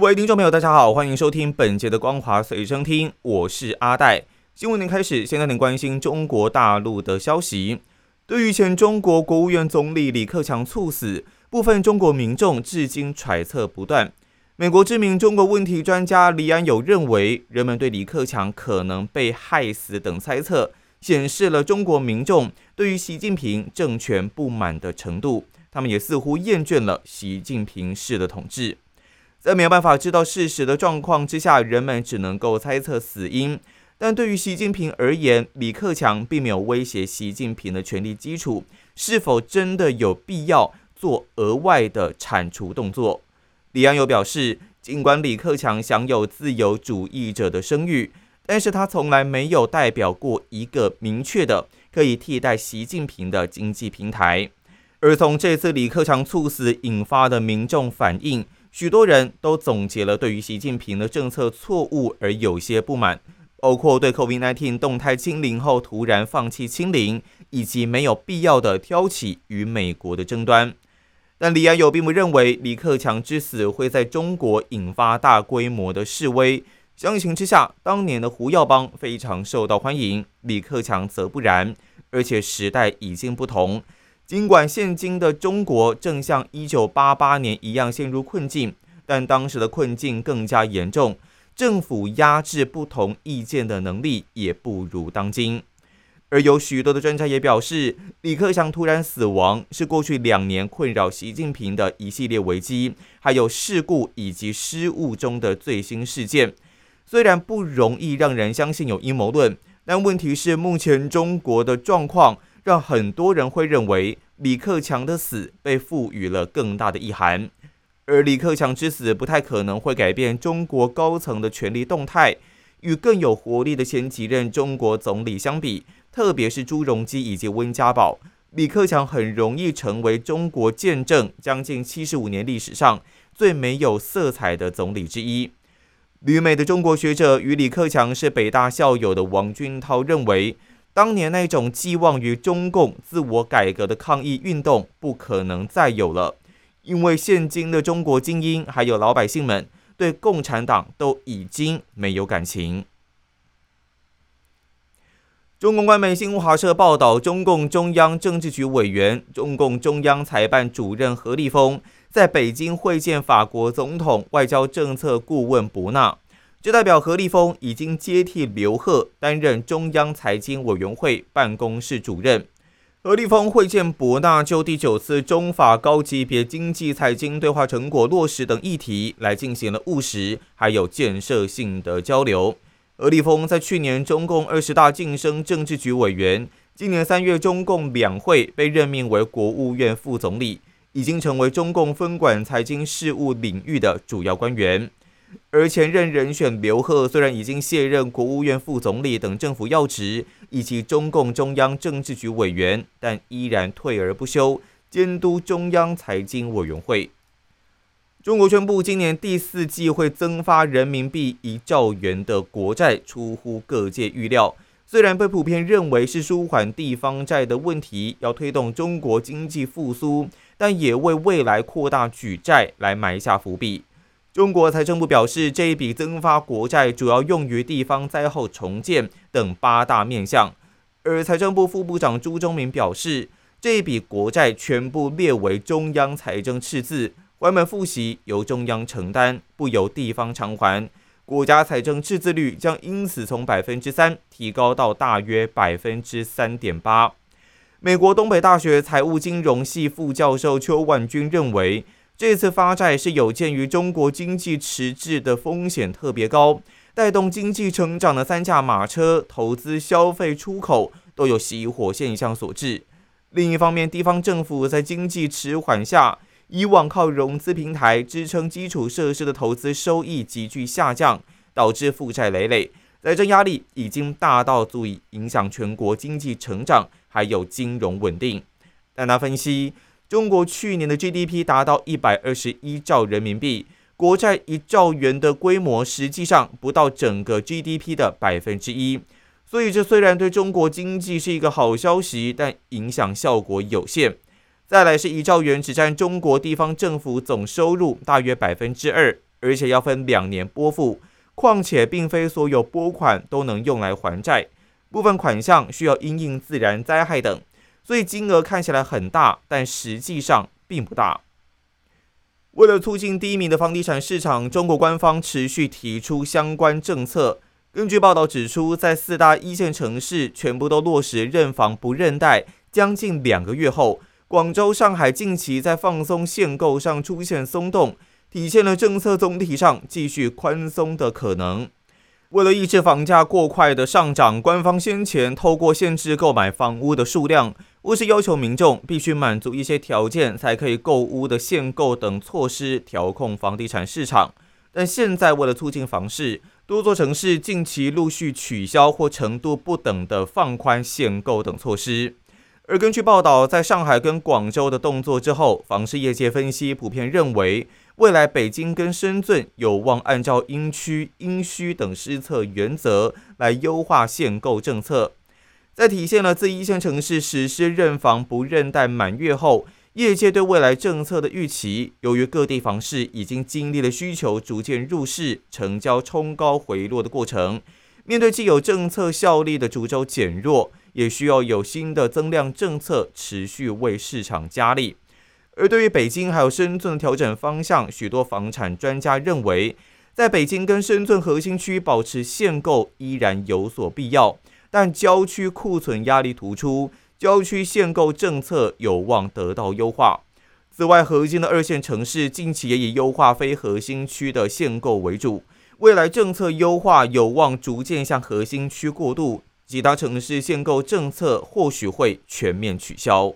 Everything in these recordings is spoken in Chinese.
各位听众朋友，大家好，欢迎收听本节的《光华随身听》，我是阿戴。新闻连开始，现在您关心中国大陆的消息。对于前中国国务院总理李克强猝死，部分中国民众至今揣测不断。美国知名中国问题专家李安友认为，人们对李克强可能被害死等猜测，显示了中国民众对于习近平政权不满的程度。他们也似乎厌倦了习近平式的统治。在没有办法知道事实的状况之下，人们只能够猜测死因。但对于习近平而言，李克强并没有威胁习近平的权力基础，是否真的有必要做额外的铲除动作？李安友表示，尽管李克强享有自由主义者的声誉，但是他从来没有代表过一个明确的可以替代习近平的经济平台。而从这次李克强猝死引发的民众反应，许多人都总结了对于习近平的政策错误而有些不满。包括对 COVID-19 动态清零后突然放弃清零，以及没有必要的挑起与美国的争端。但李安友并不认为李克强之死会在中国引发大规模的示威。相形之下，当年的胡耀邦非常受到欢迎，李克强则不然。而且时代已经不同，尽管现今的中国正像1988年一样陷入困境，但当时的困境更加严重。政府压制不同意见的能力也不如当今，而有许多的专家也表示，李克强突然死亡是过去两年困扰习近平的一系列危机，还有事故以及失误中的最新事件。虽然不容易让人相信有阴谋论，但问题是目前中国的状况让很多人会认为李克强的死被赋予了更大的意涵。而李克强之死不太可能会改变中国高层的权力动态。与更有活力的前几任中国总理相比，特别是朱镕基以及温家宝，李克强很容易成为中国见证将近七十五年历史上最没有色彩的总理之一。旅美的中国学者与李克强是北大校友的王军涛认为，当年那种寄望于中共自我改革的抗议运动不可能再有了。因为现今的中国精英还有老百姓们对共产党都已经没有感情。中共官媒新华社报道，中共中央政治局委员、中共中央财办主任何立峰在北京会见法国总统外交政策顾问博纳，这代表何立峰已经接替刘鹤担任中央财经委员会办公室主任。何立峰会见博纳，就第九次中法高级别经济财经对话成果落实等议题来进行了务实还有建设性的交流。何立峰在去年中共二十大晋升政治局委员，今年三月中共两会被任命为国务院副总理，已经成为中共分管财经事务领域的主要官员。而前任人选刘鹤虽然已经卸任国务院副总理等政府要职，以及中共中央政治局委员，但依然退而不休，监督中央财经委员会。中国宣布今年第四季会增发人民币一兆元的国债，出乎各界预料。虽然被普遍认为是舒缓地方债的问题，要推动中国经济复苏，但也为未来扩大举债来埋下伏笔。中国财政部表示，这一笔增发国债主要用于地方灾后重建等八大面向。而财政部副部长朱忠明表示，这一笔国债全部列为中央财政赤字，关门复习由中央承担，不由地方偿还。国家财政赤字率将因此从百分之三提高到大约百分之三点八。美国东北大学财务金融系副教授邱万军认为。这次发债是有鉴于中国经济迟滞的风险特别高，带动经济成长的三驾马车——投资、消费、出口都有熄火现象所致。另一方面，地方政府在经济迟缓下，以往靠融资平台支撑基础设施的投资收益急剧下降，导致负债累累，财政压力已经大到足以影响全国经济成长，还有金融稳定。但他分析，中国去年的 GDP 达到一百二十一兆人民币，国债一兆元的规模，实际上不到整个 GDP 的百分之一。所以，这虽然对中国经济是一个好消息，但影响效果有限。再来是一兆元，只占中国地方政府总收入大约百分之二，而且要分两年拨付。况且，并非所有拨款都能用来还债，部分款项需要因应自然灾害等，所以金额看起来很大，但实际上并不大。为了促进低迷的房地产市场，中国官方持续提出相关政策。根据报道指出，在四大一线城市全部都落实认房不认贷，将近两个月后，广州、上海近期在放松限购上出现松动。体现了政策总体上继续宽松的可能。为了抑制房价过快的上涨，官方先前透过限制购买房屋的数量，或是要求民众必须满足一些条件才可以购屋的限购等措施，调控房地产市场。但现在为了促进房市，多座城市近期陆续取消或程度不等的放宽限购等措施。而根据报道，在上海跟广州的动作之后，房市业界分析普遍认为。未来，北京跟深圳有望按照因区、因需等施策原则来优化限购政策。在体现了自一线城市实施认房不认贷满月后，业界对未来政策的预期，由于各地房市已经经历了需求逐渐入市、成交冲高回落的过程，面对既有政策效力的主轴减弱，也需要有新的增量政策持续为市场加力。而对于北京还有深圳的调整方向，许多房产专家认为，在北京跟深圳核心区保持限购依然有所必要，但郊区库存压力突出，郊区限购政策有望得到优化。此外，核心的二线城市近期也以优化非核心区的限购为主，未来政策优化有望逐渐向核心区过渡，其他城市限购政策或许会全面取消。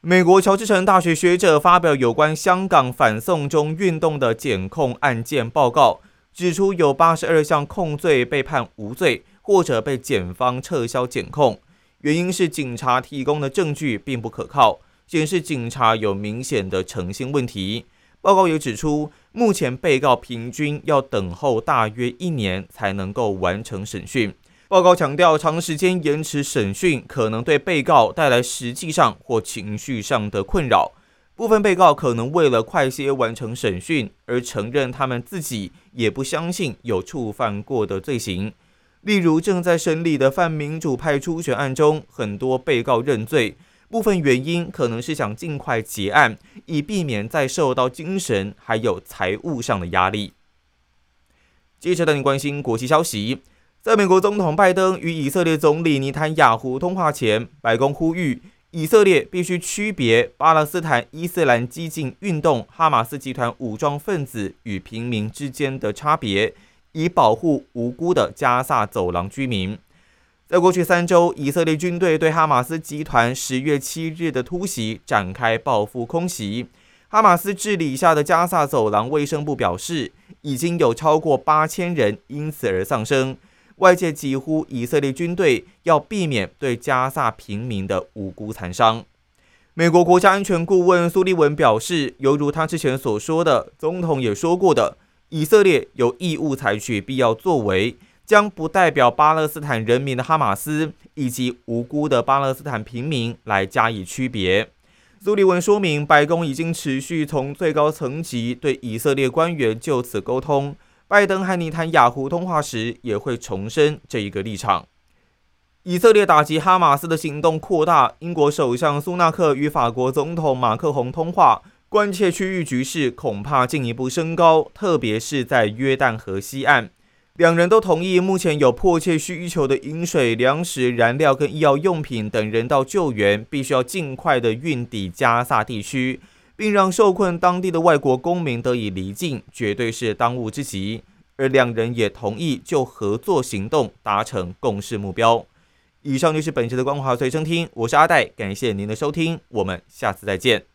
美国乔治城大学学者发表有关香港反送中运动的检控案件报告，指出有八十二项控罪被判无罪，或者被检方撤销检控，原因是警察提供的证据并不可靠，显示警察有明显的诚信问题。报告也指出，目前被告平均要等候大约一年才能够完成审讯。报告强调，长时间延迟审讯可能对被告带来实际上或情绪上的困扰。部分被告可能为了快些完成审讯而承认他们自己也不相信有触犯过的罪行。例如，正在审理的泛民主派初选案中，很多被告认罪，部分原因可能是想尽快结案，以避免再受到精神还有财务上的压力。接着带你关心国际消息。在美国总统拜登与以色列总理尼坦雅胡通话前，白宫呼吁以色列必须区别巴勒斯坦伊斯兰激进运动哈马斯集团武装分子与平民之间的差别，以保护无辜的加萨走廊居民。在过去三周，以色列军队对哈马斯集团十月七日的突袭展开报复空袭。哈马斯治理下的加萨走廊卫生部表示，已经有超过八千人因此而丧生。外界几乎以色列军队要避免对加萨平民的无辜残伤。美国国家安全顾问苏利文表示，犹如他之前所说的，总统也说过的，以色列有义务采取必要作为，将不代表巴勒斯坦人民的哈马斯以及无辜的巴勒斯坦平民来加以区别。苏利文说明，白宫已经持续从最高层级对以色列官员就此沟通。拜登和尼坦雅胡通话时也会重申这一个立场。以色列打击哈马斯的行动扩大，英国首相苏纳克与法国总统马克宏通话，关切区域局势恐怕进一步升高，特别是在约旦河西岸。两人都同意，目前有迫切需求的饮水、粮食、燃料跟医药用品等人道救援，必须要尽快的运抵加萨地区。并让受困当地的外国公民得以离境，绝对是当务之急。而两人也同意就合作行动达成共识目标。以上就是本期的光华随身听，我是阿戴，感谢您的收听，我们下次再见。